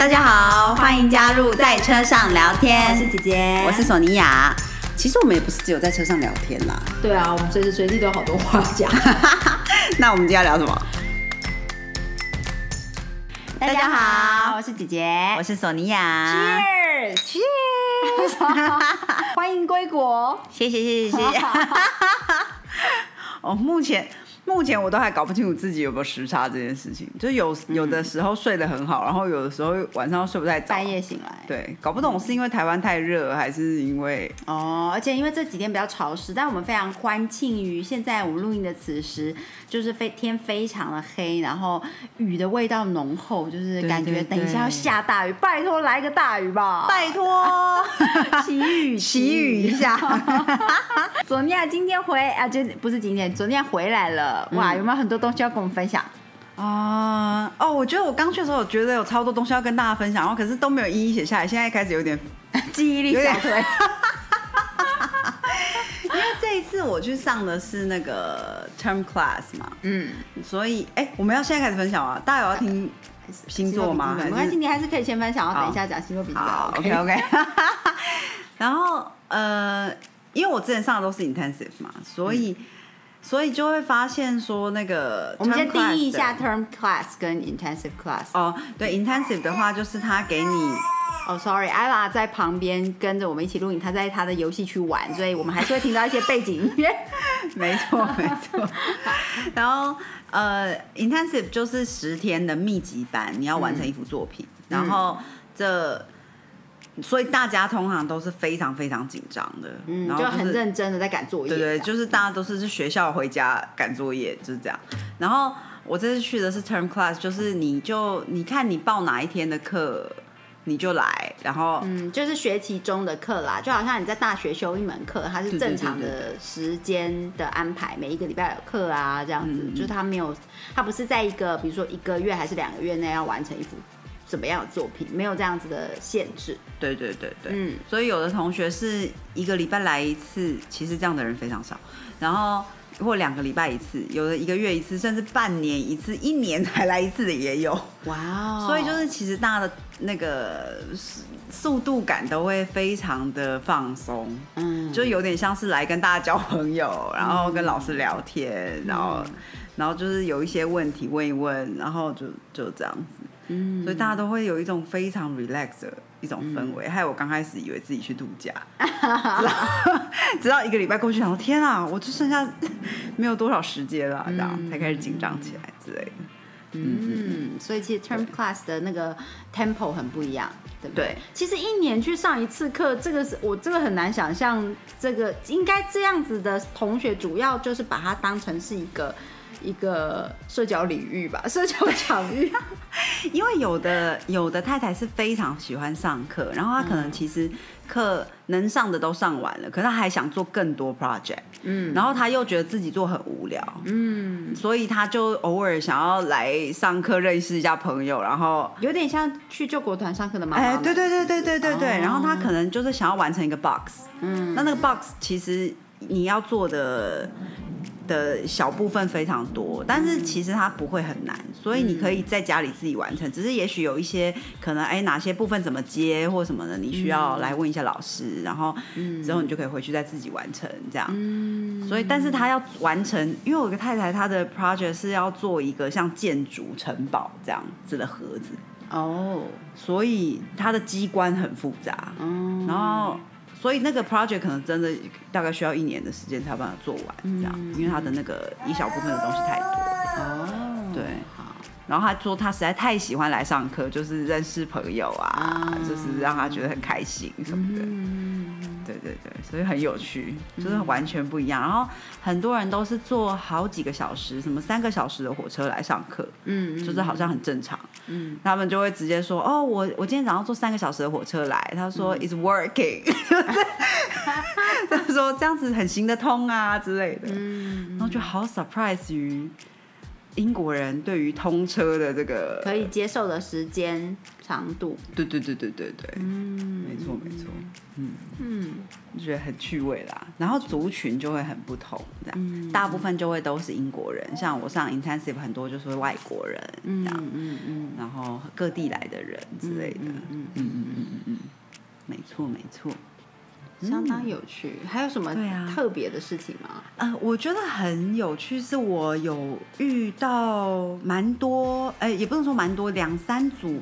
大家好，欢迎加入在车上聊天。我是姐姐，我是索尼娅。其实我们也不是只有在车上聊天啦。对啊，我们随时随地都有好多话讲。那我们今天要聊什么？大家好，我是姐姐，我是索尼娅。Cheers，Cheers，欢迎归国。谢谢谢谢谢谢。哦，目前目前我都还搞不清楚自己有没有时差这件事情，就有有的时候睡得很好，然后有的时候晚上睡不太早，半夜醒来。对，搞不懂是因为台湾太热，还是因为哦，而且因为这几天比较潮湿，但我们非常欢庆于现在我们录音的此时，就是非天非常的黑，然后雨的味道浓厚，就是感觉等一下要下大雨，拜托来个大雨吧，拜托祈雨 祈雨。一下。索尼娅今天回啊，就不是今天，昨天回来了，哇，有没有很多东西要跟我们分享？啊、哦，我觉得我刚去的时候，我觉得有超多东西要跟大家分享，然后可是都没有一一写下来，现在开始有点，记忆力有点小腿。因为这一次我去上的是那个 term class 嘛，嗯，所以哎、我们要现在开始分享啊，大家有要听星座吗？没关系，你还是可以先分享，然后等一下讲星座笔记本。好，OK OK。然后呃，因为我之前上的都是 intensive 嘛，所以、所以就会发现说那个我们先定义一下 term class 跟 intensive class。哦，对 intensive 的话就是他给你。哦、s o r r y e l l a 在旁边跟着我们一起录影，他在他的游戏区玩，所以我们还是会听到一些背景音乐。没错，没错。然后呃，intensive 就是十天的密集班，你要完成一幅作品。然后这，所以大家通常都是非常非常紧张的，嗯，然后、就是很认真的在赶作业。对对，就是大家都是是学校回家赶作业，就是这样。然后我这次去的是 term class，就是你就你看你报哪一天的课。你就来，然后嗯，就是学期中的课啦，就好像你在大学修一门课，它是正常的时间的安排，每一个礼拜有课啊，这样子，嗯就是它没有，它不是在一个比如说一个月还是两个月内要完成一幅怎么样的作品，没有这样子的限制。对对对对，嗯所以有的同学是一个礼拜来一次，其实这样的人非常少。然后或两个礼拜一次，有的一个月一次，甚至半年一次，一年才来一次的也有。哇哦所以就是其实大家的那个速速度感都会非常的放松，嗯，就有点像是来跟大家交朋友，然后跟老师聊天，然后然后就是有一些问题问一问，然后就就这样子。嗯所以大家都会有一种非常 relax 的一种氛围。害我刚开始以为自己去度假，直到 直到一个礼拜过去，想说天啊，我就剩下没有多少时间了，这样才开始紧张起来之类的。嗯，所以其实 term class 的那个 tempo 很不一样，对不对？对其实一年去上一次课，这个是我这个很难想象，这个应该这样子的同学，主要就是把它当成是一个一个社交领域吧，社交场域。因为有的有的太太是非常喜欢上课，然后她可能其实课能上的都上完了，可是她还想做更多 project，嗯。然后她又觉得自己做很无聊，嗯，所以她就偶尔想要来上课认识一下朋友，然后有点像去救国团上课的妈妈哎，们。对对对对对对对，哦。然后她可能就是想要完成一个 box，嗯，那那个 box 其实你要做的的小部分非常多，但是其实它不会很难，所以你可以在家里自己完成，只是也许有一些可能哎哪些部分怎么接或什么的，你需要来问一下老师，然后之后你就可以回去再自己完成这样。嗯。所以，但是他要完成，因为我有个太太，她的 project 是要做一个像建筑城堡这样子的盒子，哦，所以它的机关很复杂，嗯，然后所以那个 project 可能真的大概需要一年的时间才把它做完，这样，因为它的那个一小部分的东西太多。哦，对好，然后他说他实在太喜欢来上课，就是认识朋友啊，啊就是让他觉得很开心什么的。嗯，对对对，所以很有趣，就是完全不一样。然后很多人都是坐好几个小时，什么三个小时的火车来上课，嗯，就是好像很正常。嗯，他们就会直接说：“哦，我我今天早上坐三个小时的火车来。”他说、嗯 "It's working"，他说这样子很行得通啊之类的。嗯然后就好 surprise 于英国人对于通车的这个可以接受的时间长度。对对对对对对，嗯，没错没错，嗯。嗯，就觉得很趣味啦。然后族群就会很不同，这样，大部分就会都是英国人，像我上 intensive 很多就是外国人，这样，嗯嗯，然后各地来的人之类的，嗯。嗯嗯嗯嗯嗯，没错没错。相当有趣，还有什么特别的事情吗？呃，我觉得很有趣，是我有遇到蛮多，哎，也不能说蛮多，两三组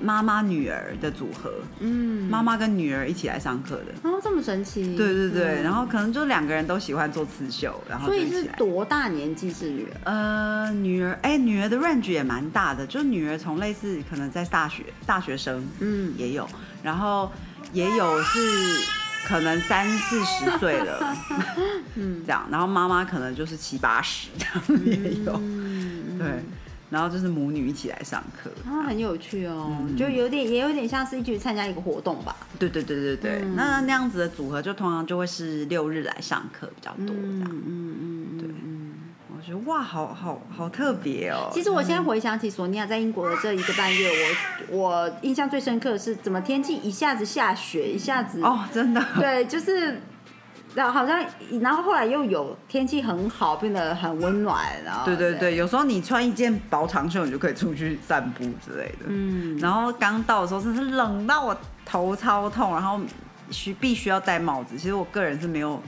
妈妈女儿的组合，嗯，妈妈跟女儿一起来上课的，哦，这么神奇，对对对，然后可能就两个人都喜欢做刺绣，然后所以是多大年纪是女儿？呃，女儿，哎，女儿的 range 也蛮大的，就女儿从类似可能在大学大学生，嗯，也有，然后也有是。可能三四十岁了，嗯，这样，然后妈妈可能就是七八十这样也有，对，然后就是母女一起来上课，啊，很有趣哦，就有点也有点像是一起参加一个活动吧，对对对对对，那那样子的组合就通常就会是六日来上课比较多这样，嗯嗯对。我觉得哇，好好好特别哦！其实我现在回想起索尼娅在英国的这一个半月，我我印象最深刻的是怎么天气一下子下雪，一下子哦，真的对，就是然后好像然后后来又有天气很好，变得很温暖，然后对对对，有时候你穿一件薄长袖，你就可以出去散步之类的。嗯，然后刚到的时候真是冷到我头超痛，然后需必须要戴帽子。其实我个人是没有。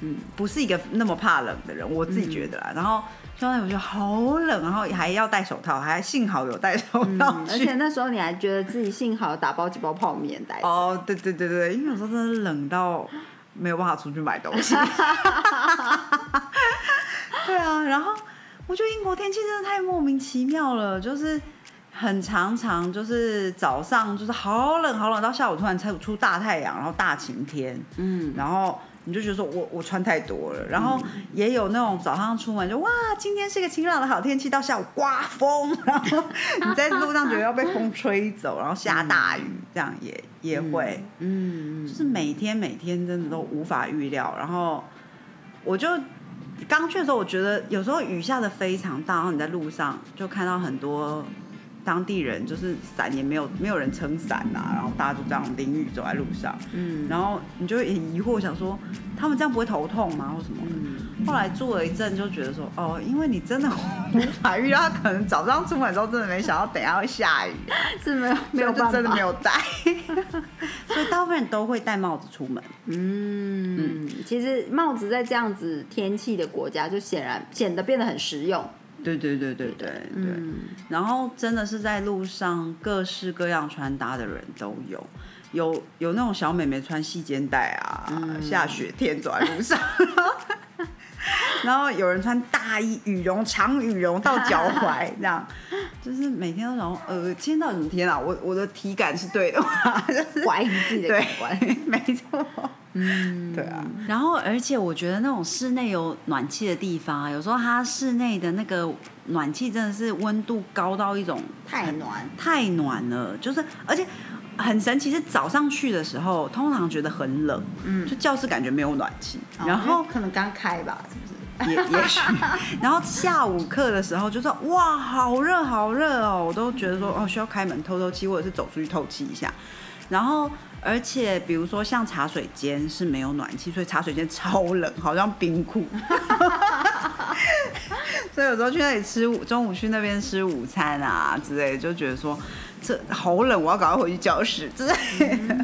嗯，不是一个那么怕冷的人，我自己觉得啦。然后兄弟，我觉得好冷，然后还要戴手套，还幸好有戴手套。而且那时候你还觉得自己幸好打包几包泡面带。哦，对对对对，因为有时候真的冷到没有办法出去买东西。对啊，然后我觉得英国天气真的太莫名其妙了，就是很常常就是早上就是好冷好冷，到下午突然出出大太阳，然后大晴天。嗯，然后。你就觉得说我我穿太多了，然后也有那种早上出门就哇，今天是个晴朗的好天气，到下午刮风，然后你在路上觉得要被风吹走，然后下大雨，这样也也会，嗯，就是每天每天真的都无法预料。然后我就刚去的时候，我觉得有时候雨下的非常大，然后你在路上就看到很多。当地人就是伞也没有，没有人撑伞呐，然后大家就这样淋雨走在路上，嗯，然后你就很疑惑，想说他们这样不会头痛吗，或什么？嗯后来住了一阵，就觉得说，哦，因为你真的无法预料，他可能早上出门的时候真的没想到等下会下雨，是没有没有就真的没有戴，所以大部分人都会戴帽子出门。嗯，其实帽子在这样子天气的国家，就显然显得变得很实用。对对对对对对，然后真的是在路上各式各样穿搭的人都有，有有那种小美眉穿细肩带啊，下雪天走在路上，然后有人穿大衣羽绒长羽绒到脚踝这样，就是每天都想呃，今天到底什么天啊？我我的体感是对的吗？怀疑自己的感官，没错。嗯，对啊，然后而且我觉得那种室内有暖气的地方啊，有时候它室内的那个暖气真的是温度高到一种太暖太暖了，就是而且很神奇，是早上去的时候通常觉得很冷，嗯，就教室感觉没有暖气，然后可能刚开吧，是不是？也也许，然后下午课的时候就说哇，好热好热哦，我都觉得说哦需要开门透透气，或者是走出去透气一下，然后。而且，比如说像茶水间是没有暖气，所以茶水间超冷，好像冰库。所以有时候去那里吃午，中午去那边吃午餐啊之类，就觉得说这好冷，我要赶快回去教室之类的。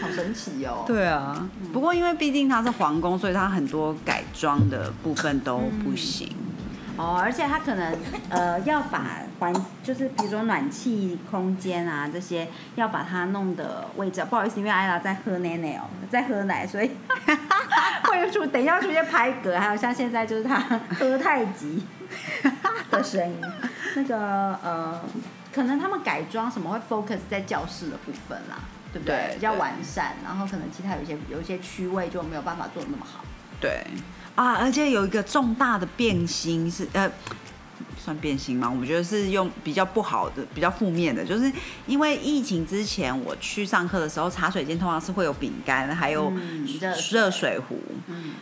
好神奇哦。对啊，不过因为毕竟它是皇宫，所以它很多改装的部分都不行。哦，而且它可能呃要把环，就是比如说暖气空间啊这些，要把它弄的位置。不好意思，因为艾拉在喝奶奶哦，在喝奶，所以 会出等一下出现拍嗝，还有像现在就是他喝太急 的声音。那个呃，可能他们改装什么会 focus 在教室的部分啦，对不对？比较完善，然后可能其他有一些有一些区位就没有办法做的那么好。对。啊，而且有一个重大的变心是呃，算变心吗？我觉得是用比较不好的、比较负面的，就是因为疫情之前我去上课的时候，茶水间通常是会有饼干，还有热水壶。嗯，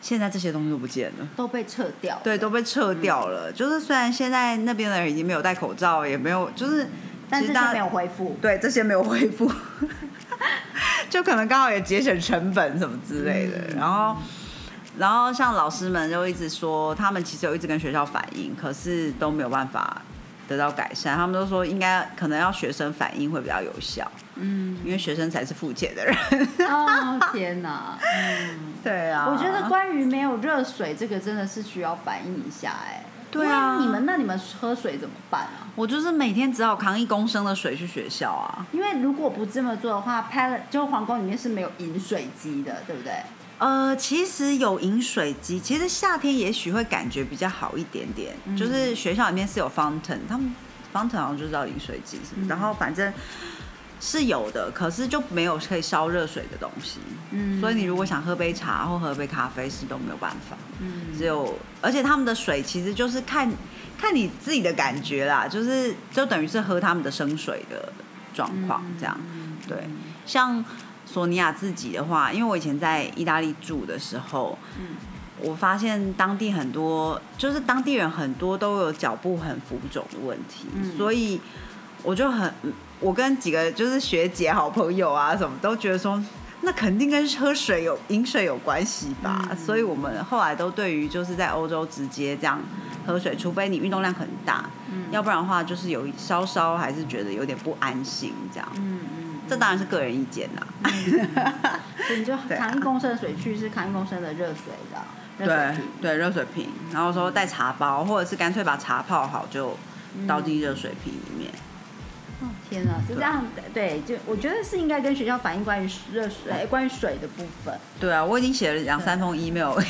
现在这些东西都不见了。都被撤掉，对，都被撤掉了。就是虽然现在那边的人已经没有戴口罩，也没有，就是但其实大家这些没有恢复。对这些没有恢复，就可能刚好也节省成本什么之类的。嗯然后，然后像老师们就一直说，他们其实有一直跟学校反映，可是都没有办法得到改善。他们都说应该可能要学生反映会比较有效，嗯，因为学生才是付钱的人。哦 天哪，嗯，对啊我觉得关于没有热水这个真的是需要反映一下哎。对啊你们那你们喝水怎么办啊？我就是每天只好扛一公升的水去学校啊。因为如果不这么做的话，拍了就皇宫里面是没有饮水机的，对不对？呃，其实有饮水机，其实夏天也许会感觉比较好一点点。就是学校里面是有 fountain，他们 fountain 好像就知道饮水机然后反正是有的，可是就没有可以烧热水的东西。嗯。所以你如果想喝杯茶或喝杯咖啡是都没有办法。嗯。只有，而且他们的水其实就是看看你自己的感觉啦，就是就等于是喝他们的生水的状况这样。对，像索尼娅自己的话，因为我以前在意大利住的时候，嗯。我发现当地很多就是当地人很多都有脚部很浮肿的问题，嗯。所以我就很，我跟几个就是学姐好朋友啊什么都觉得说。那肯定跟喝水有饮水有关系吧，嗯所以我们后来都对于就是在欧洲直接这样喝水，除非你运动量很大，嗯要不然的话就是有稍稍还是觉得有点不安心这样。嗯嗯，这当然是个人意见啦。所以你就扛一公升的水去，是扛一公升的热水的对瓶。对，热水瓶，然后说带茶包，或者是干脆把茶泡好就倒进热水瓶里面。哦天哪，就这样对，就我觉得是应该跟学校反映关于热水、哎关于水的部分。对啊，我已经写了两三封 email，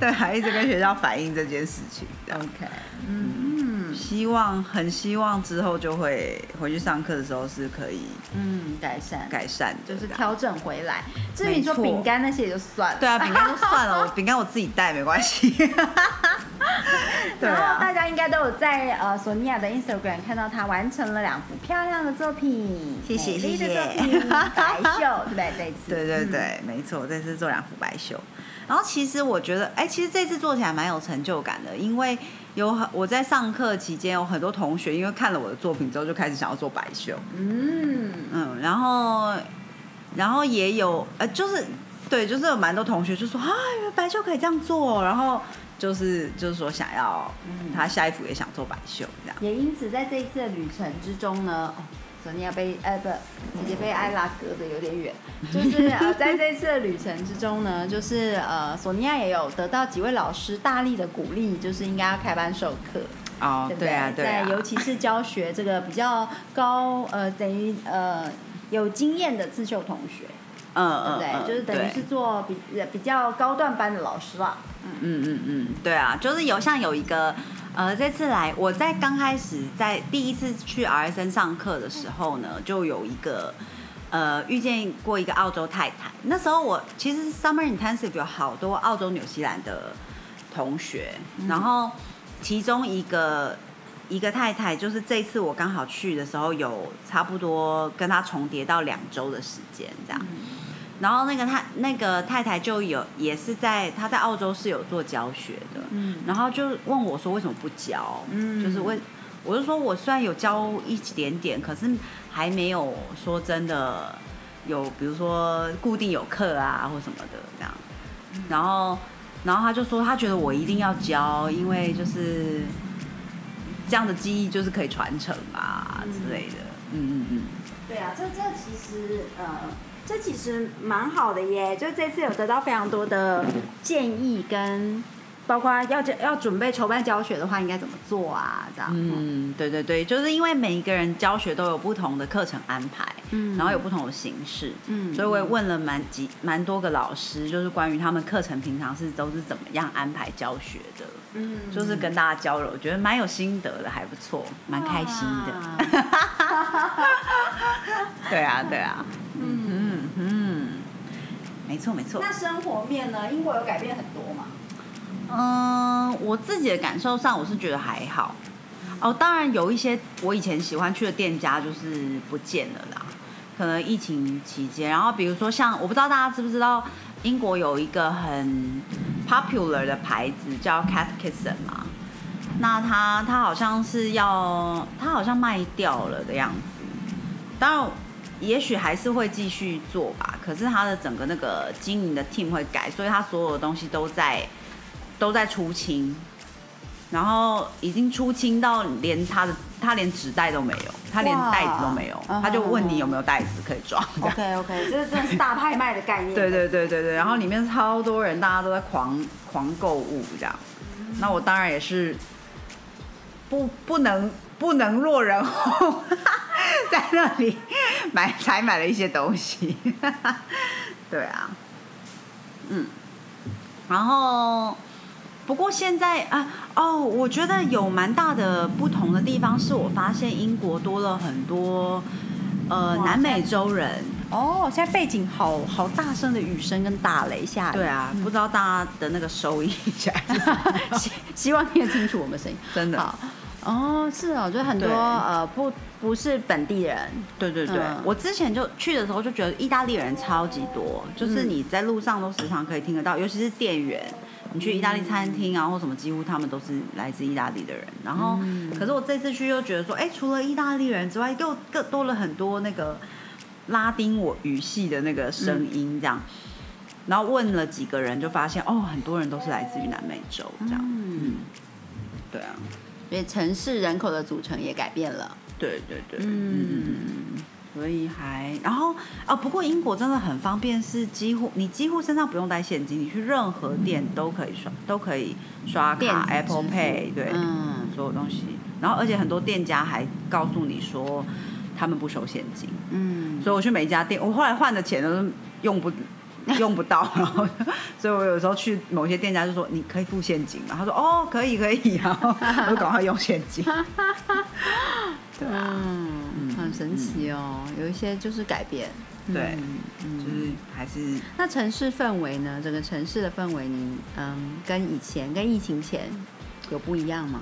对，还一直跟学校反映这件事情。OK，嗯希望很希望之后就会回去上课的时候是可以嗯，改善改善，就是调整回来。至于你说饼干那些也就算了，对啊，饼干就算了，我饼干我自己带没关系。对然后啊，大家应该都有在呃索尼娅的 Instagram 看到她完成了两幅漂亮的作品，谢谢谢谢白秀，对不对？这 次，对对嗯，对，没错，这次做两幅白袖。然后其实我觉得，哎，其实这次做起来蛮有成就感的，因为有很我在上课期间有很多同学，因为看了我的作品之后，就开始想要做白袖。嗯，嗯，然后然后也有呃，就是对，就是有蛮多同学就说啊，原来白袖可以这样做，然后就是就是说想要他下一幅也想做白袖这样。也因此在这一次的旅程之中呢，哦，索尼娅被呃不，姐姐被艾拉隔得有点远，就是呃 在这一次的旅程之中呢，就是呃索尼娅也有得到几位老师大力的鼓励，就是应该要开班授课。哦对不对？对啊，对啊在，尤其是教学这个比较高呃，等于呃有经验的刺绣同学，嗯嗯对不对？嗯，就是等于是做比呃比较高段班的老师了。嗯嗯嗯嗯，对啊，就是有像有一个，呃，这次来我在刚开始在第一次去 RSN 上课的时候呢，就有一个呃遇见过一个澳洲太太。那时候我其实 Summer Intensive 有好多澳洲、纽西兰的同学，然后其中一个。一个太太，就是这次我刚好去的时候，有差不多跟她重叠到两周的时间，这样。然后那个他那个太太就有也是在他在澳洲是有做教学的，嗯然后就问我说为什么不教？嗯就是为我就说我虽然有教一点点，可是还没有说真的有，比如说固定有课啊或什么的这样。然后然后他就说他觉得我一定要教，因为就是这样的记忆就是可以传承啊之类的。嗯嗯嗯。对啊，这这其实呃，这其实蛮好的耶。就这次有得到非常多的建议，跟包括要要准备筹办教学的话，应该怎么做啊？这样。嗯，对对对，就是因为每一个人教学都有不同的课程安排，嗯然后有不同的形式，嗯所以我也问了蛮几蛮多个老师，就是关于他们课程平常是都是怎么样安排教学的，嗯就是跟大家交流，我觉得蛮有心得的，还不错，蛮开心的。的。对啊，对啊，没错没错。那生活面呢？英国有改变很多吗？嗯，我自己的感受上，我是觉得还好。哦，当然有一些我以前喜欢去的店家就是不见了啦，可能疫情期间。然后比如说像我不知道大家知不知道，英国有一个很 popular 的牌子叫 Catkinson 嘛，那它它好像是要它好像卖掉了的样子，当然也许还是会继续做吧，可是他的整个那个经营的 team 会改，所以他所有的东西都在都在出清，然后已经出清到连他的他连纸袋都没有，他连袋子都没有，他就问你有没有袋子可以装。OK OK，这真的是大拍卖的概念。对对对对对，然后里面超多人，大家都在狂狂购物这样。那我当然也是不不能不能落人后，在那里买才买了一些东西。对啊，嗯，然后不过现在啊哦，我觉得有蛮大的不同的地方，是我发现英国多了很多呃南美洲人。哦，现在背景好好大声的雨声跟打雷下雨。对啊，不知道大家的那个收音起来是什么 希希望听得清楚我们声音。真的。好，哦，是哦，就很多呃不不是本地人，对对对，嗯。我之前就去的时候就觉得意大利人超级多，就是你在路上都时常可以听得到，尤其是店员，你去意大利餐厅啊或什么，几乎他们都是来自意大利的人。然后，可是我这次去又觉得说，哎，除了意大利人之外，又更多了很多那个拉丁我语系的那个声音这样。然后问了几个人，就发现哦，很多人都是来自于南美洲这样。嗯，对啊，所以城市人口的组成也改变了。对对对，嗯所以还然后哦，不过英国真的很方便，是几乎你几乎身上不用带现金，你去任何店都可以刷，都可以刷卡，Apple Pay，对，嗯所有东西。然后而且很多店家还告诉你说他们不收现金，嗯，所以我去每一家店，我后来换的钱都是用不。用不到，然后，所以我有时候去某些店家就说你可以付现金吗？他说哦可以可以，然后我就赶快用现金。对啊，嗯，很神奇哦，有一些就是改变。对嗯就是还是那城市氛围呢？整个城市的氛围你，嗯，跟以前跟疫情前有不一样吗？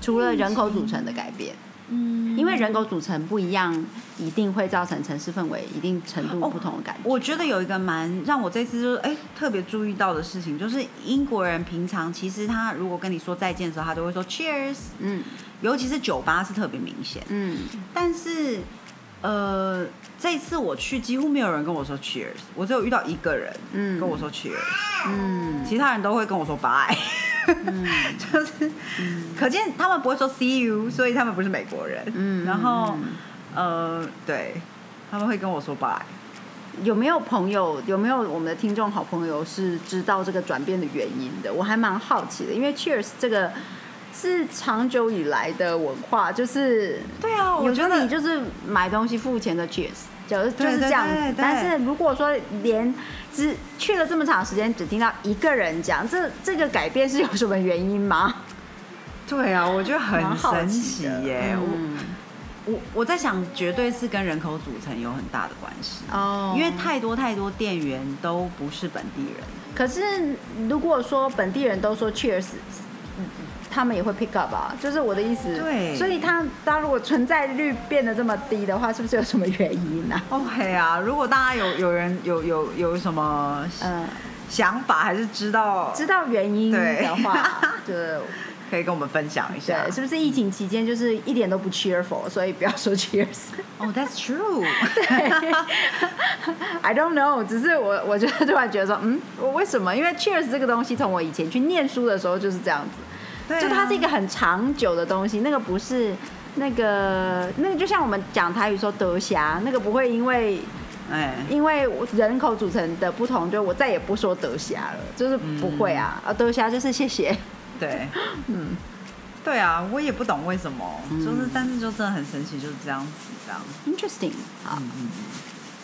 除了人口组成的改变，嗯。因为人口组成不一样，一定会造成城市氛围一定程度不同的感觉。我觉得有一个蛮让我这次就是哎特别注意到的事情，就是英国人平常其实他如果跟你说再见的时候，他都会说 Cheers，嗯。尤其是酒吧是特别明显。嗯，但是呃，这次我去几乎没有人跟我说 Cheers，我只有遇到一个人嗯。跟我说 Cheers，、嗯。其他人都会跟我说 Bye，嗯 就是可见他们不会说 See you，所以他们不是美国人。嗯然后嗯呃，对，他们会跟我说 Bye。有没有朋友？有没有我们的听众好朋友是知道这个转变的原因的？我还蛮好奇的，因为 Cheers 这个是长久以来的文化，就是对啊，我觉得你就是买东西付钱的 Cheers，就是就是这样子。对对对但是如果说连只去了这么长时间，只听到一个人讲，这这个改变是有什么原因吗？对啊，我觉得很神奇耶。嗯我我我在想，绝对是跟人口组成有很大的关系，哦因为太多太多店员都不是本地人。可是如果说本地人都说 Cheers，嗯他们也会 pick up 啊，就是我的意思。对所以他他如果存在率变得这么低的话，是不是有什么原因呢、OK 啊，如果大家有有人有有有什么嗯、想法，还是知道知道原因的话，就可以跟我们分享一下对，。是不是疫情期间就是一点都不 cheerful，所以不要说 cheers。哦、t h a t s true。I don't know，只是我我就突然觉得说，嗯，我为什么？因为 cheers 这个东西，从我以前去念书的时候就是这样子。就它是一个很长久的东西，那个不是那个那个，就像我们讲台语说德霞，那个不会因为哎，因为人口组成的不同，就我再也不说德霞了，就是不会啊，啊德霞就是谢谢，对，嗯，对啊，我也不懂为什么，嗯。就是但是就真的很神奇，就是这样子这样。interesting，好，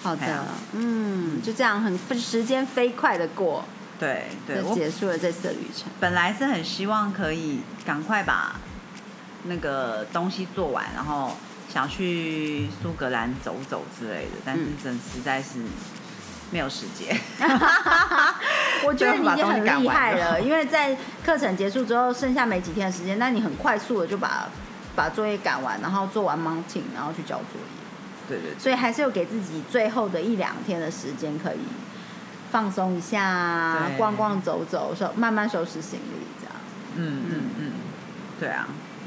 好的嗯，就这样很时间飞快的过，对对，结束了这次的旅程。本来是很希望可以赶快把那个东西做完，然后想去苏格兰走走之类的，但是嗯真实在是没有时间。我觉得你已经很厉害了，因为在课程结束之后，剩下没几天的时间，那你很快速的就把把作业赶完，然后做完 mounting，然后去交作业，对对对所以还是有给自己最后的一两天的时间可以放松一下，对逛逛走走，收慢慢收拾行李这样。嗯嗯嗯，对啊。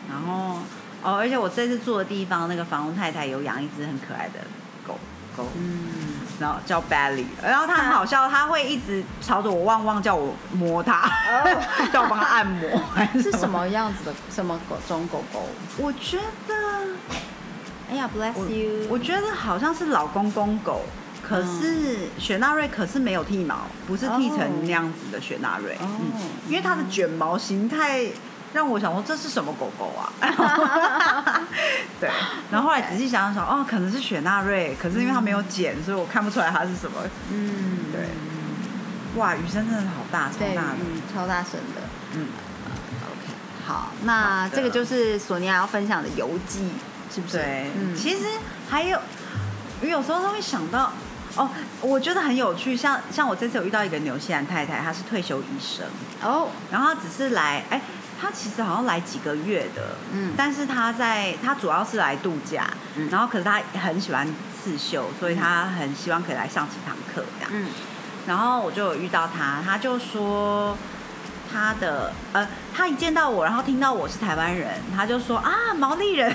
然后哦，而且我这次住的地方，那个房东太太有养一只很可爱的狗狗，嗯，然后叫 Belly，然后它很好笑，它会一直朝着我汪汪叫我摸它，叫我帮它按摩。还 是什？么样子的什么狗种狗狗？我觉得，哎呀，bless you，我觉得好像是老公公狗。可是雪纳瑞可是没有剃毛，不是剃成那样子的雪纳瑞，哦。嗯，因为它的卷毛形态让我想说这是什么狗狗啊？对，然后后来仔细想想，哦，可能是雪纳瑞，可是因为它没有剪，所以我看不出来它是什么。嗯，对，哇，雨声真的好大，超，大的，嗯，超大声的。嗯，OK，好，那这个就是索尼娅要分享的游记，是不是？对，嗯，其实还有，有时候都会想到，哦，我觉得很有趣，像像我这次有遇到一个纽西兰太太，她是退休医生，哦，然后她只是来，哎，她其实好像来几个月的，嗯。但是她在她主要是来度假，嗯。然后可是她很喜欢刺绣，所以她很希望可以来上几堂课这样。嗯。然后我就有遇到她，她就说他的呃，他一见到我，然后听到我是台湾人，他就说啊，毛利人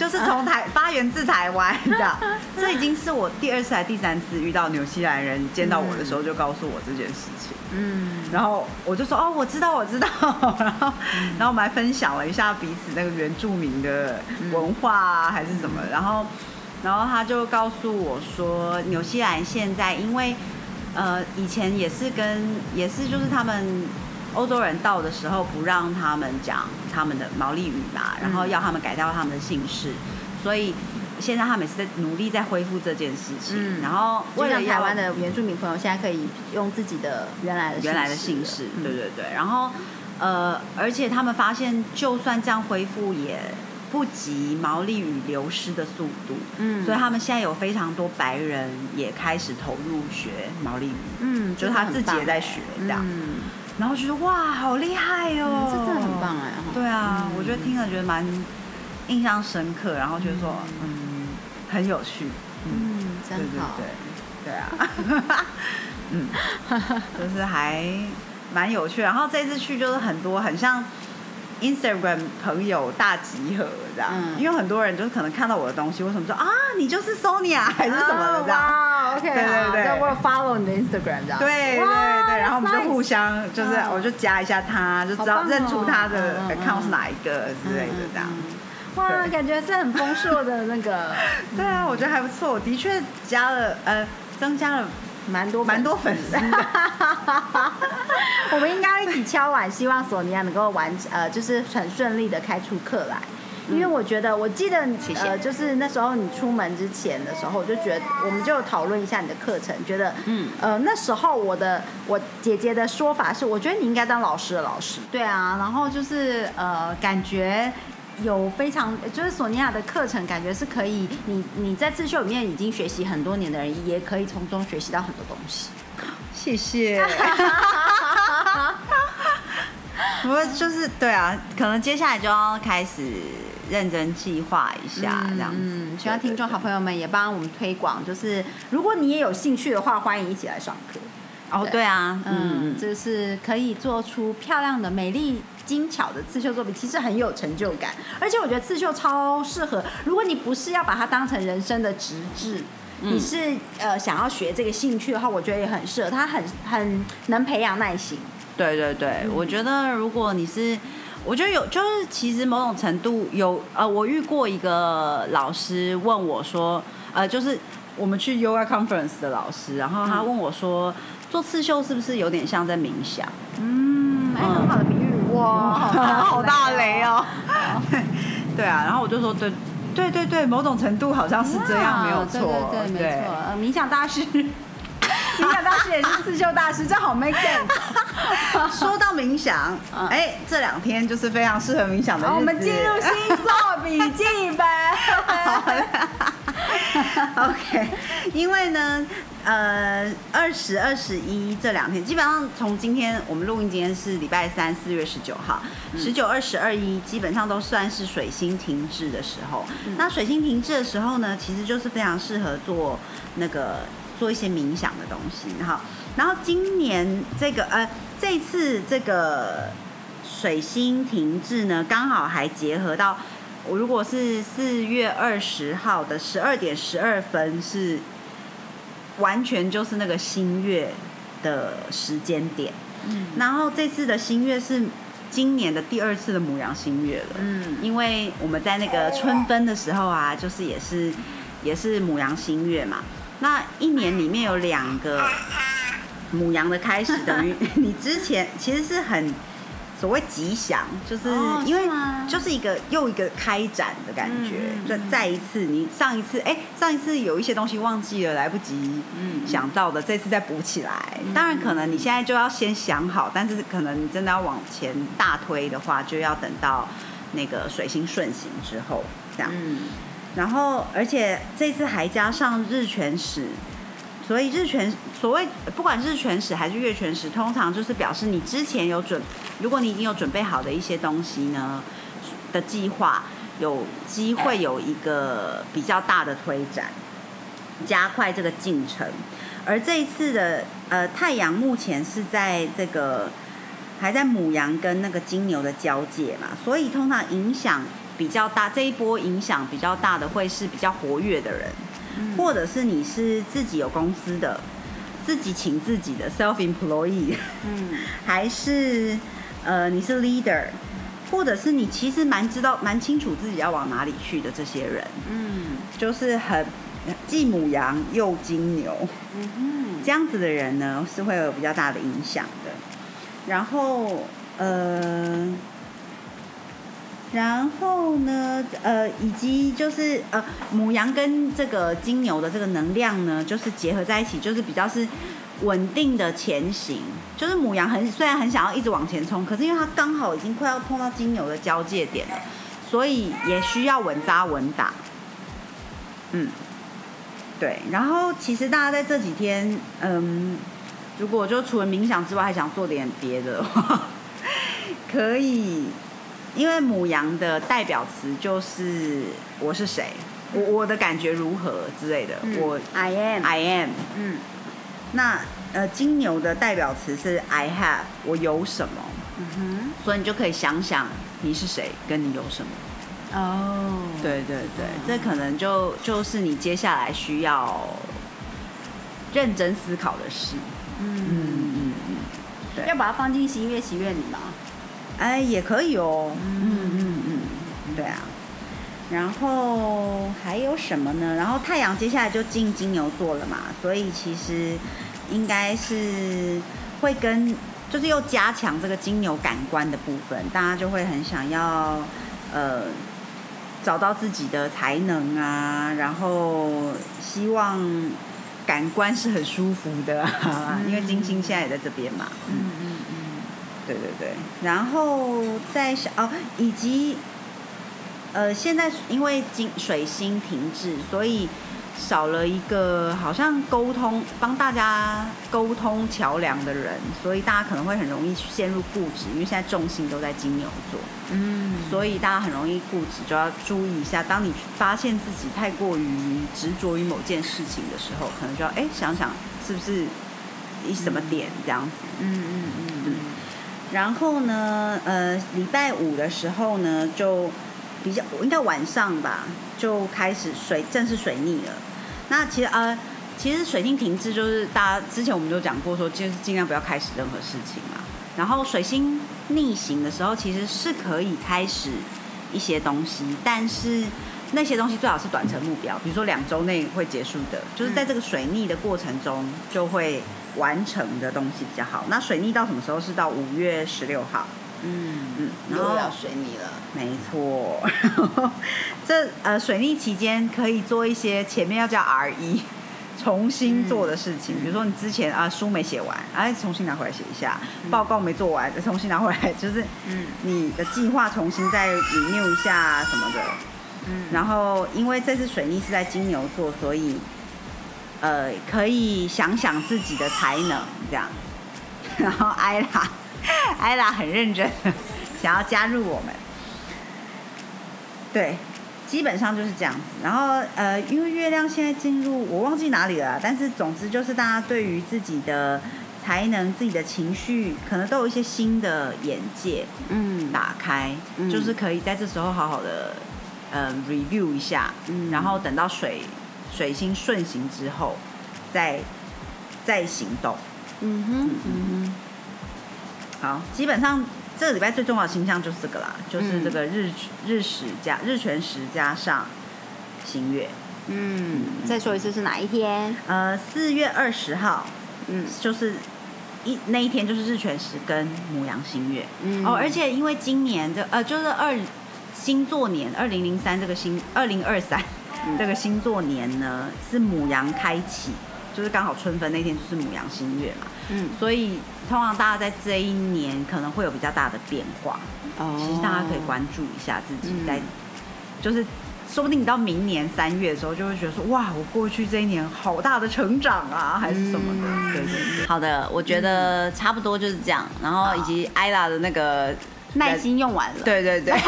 就是从台发源自台湾这样。这已经是我第二次还第三次遇到纽西兰人见到我的时候就告诉我这件事情，嗯，然后我就说哦，我知道，我知道，然 后然后我们还分享了一下彼此那个原住民的文化啊，还是什么，然后然后他就告诉我说，纽西兰现在因为呃以前也是跟也是就是他们欧洲人到的时候不让他们讲他们的毛利语嘛，然后要他们改掉他们的姓氏，所以现在他们也是在努力在恢复这件事情，嗯。然后就为了台湾的原住民朋友，现在可以用自己的原来的原来的姓姓氏，嗯。对对对。然后呃，而且他们发现，就算这样恢复，也不及毛利语流失的速度。嗯。所以他们现在有非常多白人也开始投入学毛利语，嗯，就是他自己也在学这样。嗯，然后觉得哇，好厉害哦，这真的很棒哎。哈对啊，嗯我觉得听了觉得蛮印象深刻，然后觉得说嗯很有趣，嗯，对对。对，对啊，嗯，就是还蛮有趣。然后这次去就是很多很像 Instagram 朋友大集合这样，嗯。因为很多人就是可能看到我的东西，为什么说啊你就是 Sonia 还是什么的这样。哇，OK，对对对。我有 follow 你的 Instagram 这样。对对对，然后我们就互相就是嗯我就加一下他，就知道认出他的 account 是哪一个之类的这样。嗯哇，感觉是很丰硕的那个，对啊，我觉得还不错，我的确加了呃增加了蛮多蛮多粉丝的。我们应该一起敲碗，希望索尼娅能够完呃，就是很顺利的开出课来。因为我觉得，我记得呃，就是那时候你出门之前的时候，我就觉得我们就讨论一下你的课程，觉得嗯呃那时候我的我姐姐的说法是，我觉得你应该当老师的老师。对啊，然后就是呃感觉。有非常就是索尼娅的课程，感觉是可以，你你在刺绣里面已经学习很多年的人，也可以从中学习到很多东西。谢谢。不过就是对啊，可能接下来就要开始认真计划一下这样子。嗯，希望听众好朋友们也帮我们推广，就是如果你也有兴趣的话，欢迎一起来上课。哦，对啊，嗯，就是可以做出漂亮的、美丽、精巧的刺绣作品，其实很有成就感。而且我觉得刺绣超适合，如果你不是要把它当成人生的职志。嗯你是呃想要学这个兴趣的话，我觉得也很适合。它很很能培养耐心。对对对，我觉得如果你是，我觉得有，就是其实某种程度有，呃，我遇过一个老师问我说，呃，就是我们去 yoga conference 的老师，然后他问我说，做刺绣是不是有点像在冥想？嗯，哎，很好的比喻哇，好大雷哦！对啊，然后我就说，对对对对，某种程度好像是这样，没有错，对对对，没错。呃，冥想大师，冥想大师也是刺绣大师，这好 make sense。说到冥想，嗯哎，这两天就是非常适合冥想的日子。我们进入星座笔记本。OK，因为呢，呃，二十二十一这两天，基本上从今天我们录音，今天是礼拜三，四月十九号，十九、二十二一，基本上都算是水星停滞的时候。那水星停滞的时候呢，其实就是非常适合做那个做一些冥想的东西。哈，然后今年这个呃，这次这个水星停滞呢，刚好还结合到，我如果是四月二十号的十二点十二分，是完全就是那个新月的时间点。嗯然后这次的新月是今年的第二次的母羊新月了。嗯因为我们在那个春分的时候啊，就是也是也是母羊新月嘛。那一年里面有两个母羊的开始，等于 你之前其实是很所谓吉祥，就是哦因为就是一个又一个开展的感觉。就嗯再一次，你上一次哎，上一次有一些东西忘记了，来不及嗯想到的，这次再补起来。嗯当然，可能你现在就要先想好，但是可能你真的要往前大推的话，就要等到那个水星顺行之后，这样。嗯然后，而且这次还加上日全食，所以日全所谓不管日全食还是月全食，通常就是表示你之前有准，如果你已经有准备好的一些东西呢的计划，有机会有一个比较大的推展，加快这个进程。而这一次的呃太阳目前是在这个还在母羊跟那个金牛的交界嘛，所以通常影响比较大，这一波影响比较大的会是比较活跃的人，嗯。或者是你是自己有公司的，自己请自己的 self employee，嗯。还是呃你是 leader，或者是你其实蛮知道蛮清楚自己要往哪里去的这些人，嗯。就是很既母羊又金牛。嗯这样子的人呢，是会有比较大的影响的。然后，呃，然后呢，呃，以及就是呃，母羊跟这个金牛的这个能量呢，就是结合在一起，就是比较是稳定的前行。就是母羊很虽然很想要一直往前冲，可是因为它刚好已经快要碰到金牛的交界点了，所以也需要稳扎稳打。嗯，对。然后其实大家在这几天，嗯，如果就除了冥想之外，还想做点别的话，可以，因为母羊的代表词就是我是谁，我我的感觉如何之类的，嗯我 I am I am。嗯那呃，金牛的代表词是 I have，我有什么，嗯所以你就可以想想你是谁，跟你有什么。哼哦对对对，这可能就就是你接下来需要认真思考的事。嗯嗯嗯嗯，对要把它放进喜悦喜悦里吗？哎，也可以哦。嗯嗯嗯嗯，对啊。然后还有什么呢？然后太阳接下来就进金牛座了嘛，所以其实应该是会跟就是又加强这个金牛感官的部分，大家就会很想要呃找到自己的才能啊，然后希望感官是很舒服的啊，因为金星现在也在这边嘛。嗯嗯嗯嗯对对对，然后再想哦，以及呃，现在因为金水星停滞，所以少了一个好像沟通帮大家沟通桥梁的人，所以大家可能会很容易陷入固执，因为现在重心都在金牛座，嗯。所以大家很容易固执，就要注意一下。当你发现自己太过于执着于某件事情的时候，可能就要哎想想是不是一什么点这样子。嗯嗯嗯。嗯然后呢，呃，礼拜五的时候呢，就比较应该晚上吧，就开始水正式水逆了。那其实呃，其实水星停滞就是大家之前我们就讲过说，就是尽量不要开始任何事情嘛。然后水星逆行的时候，其实是可以开始一些东西，但是那些东西最好是短程目标，比如说两周内会结束的，就是在这个水逆的过程中就会完成的东西比较好。那水逆到什么时候？是到五月十六号。嗯嗯，然后又要水逆了。没错，这呃水逆期间可以做一些前面要叫 R 一重新做的事情，比如说你之前啊书没写完，哎重新拿回来写一下，报告没做完，再 重新拿回来，就是嗯你的计划重新再 renew 一下什么的。嗯然后因为这次水逆是在金牛座，所以呃可以想想自己的才能这样。然后艾拉，艾拉很认真，想要加入我们。对，基本上就是这样子。然后呃，因为月亮现在进入我忘记哪里了，但是总之就是大家对于自己的才能自己的情绪可能都有一些新的眼界嗯打开，嗯就是可以在这时候好好的呃 review 一下，嗯然后等到水水星顺行之后再再行动。嗯哼嗯哼好，基本上这个礼拜最重要的星象就是这个啦，就是嗯这个日日食加日全食加上新月。哼嗯，再说一次是哪一天？呃，四月二十号嗯就是一那一天就是日全食跟母羊新月。嗯哦，而且因为今年的呃就是二星座年二零零三这个星二零二三嗯这个星座年呢是母羊开启，就是刚好春分那天就是母羊新月嘛，嗯所以通常大家在这一年可能会有比较大的变化。哦其实大家可以关注一下自己嗯在，就是说不定你到明年三月的时候就会觉得说，哇，我过去这一年好大的成长啊，还是什么的。嗯对对对。好的，我觉得差不多就是这样。然后以及艾拉的那个耐，心用完了。对对对，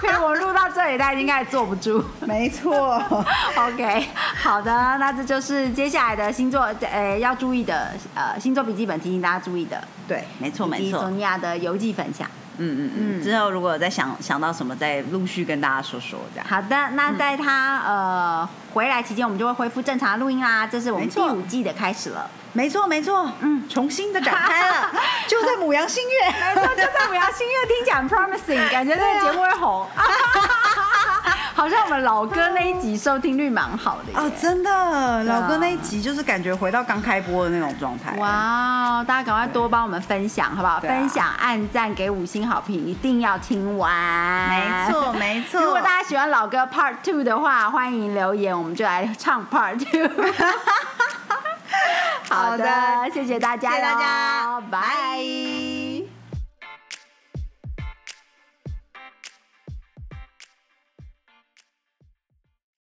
陪 我录到这里，他已经开始坐不住。没错。OK，好的，那这就是接下来的星座，呃，要注意的，呃，星座笔记本提醒大家注意的，对，没错以及没错索。尼娅的游记分享。嗯嗯嗯。之后如果再想想到什么，再陆续跟大家说说这样。好的，那在他、呃回来期间，我们就会恢复正常录音啦。这是我们第五季的开始了。没错没错，嗯，重新的展开了，就在母羊新月。没错，就在母羊新月听起来很 promising，感觉这个节目会红。好像我们老歌那一集收听率蛮好的耶。哦，真的，啊老哥那一集就是感觉回到刚开播的那种状态。哇哦！大家赶快多帮我们分享，好不好？啊分享、按赞、给五星好评，一定要听完。没错没错。如果大家喜欢老歌 Part Two 的话，欢迎留言，我们就来唱 Part Two。好的，谢谢大家，谢谢大家拜。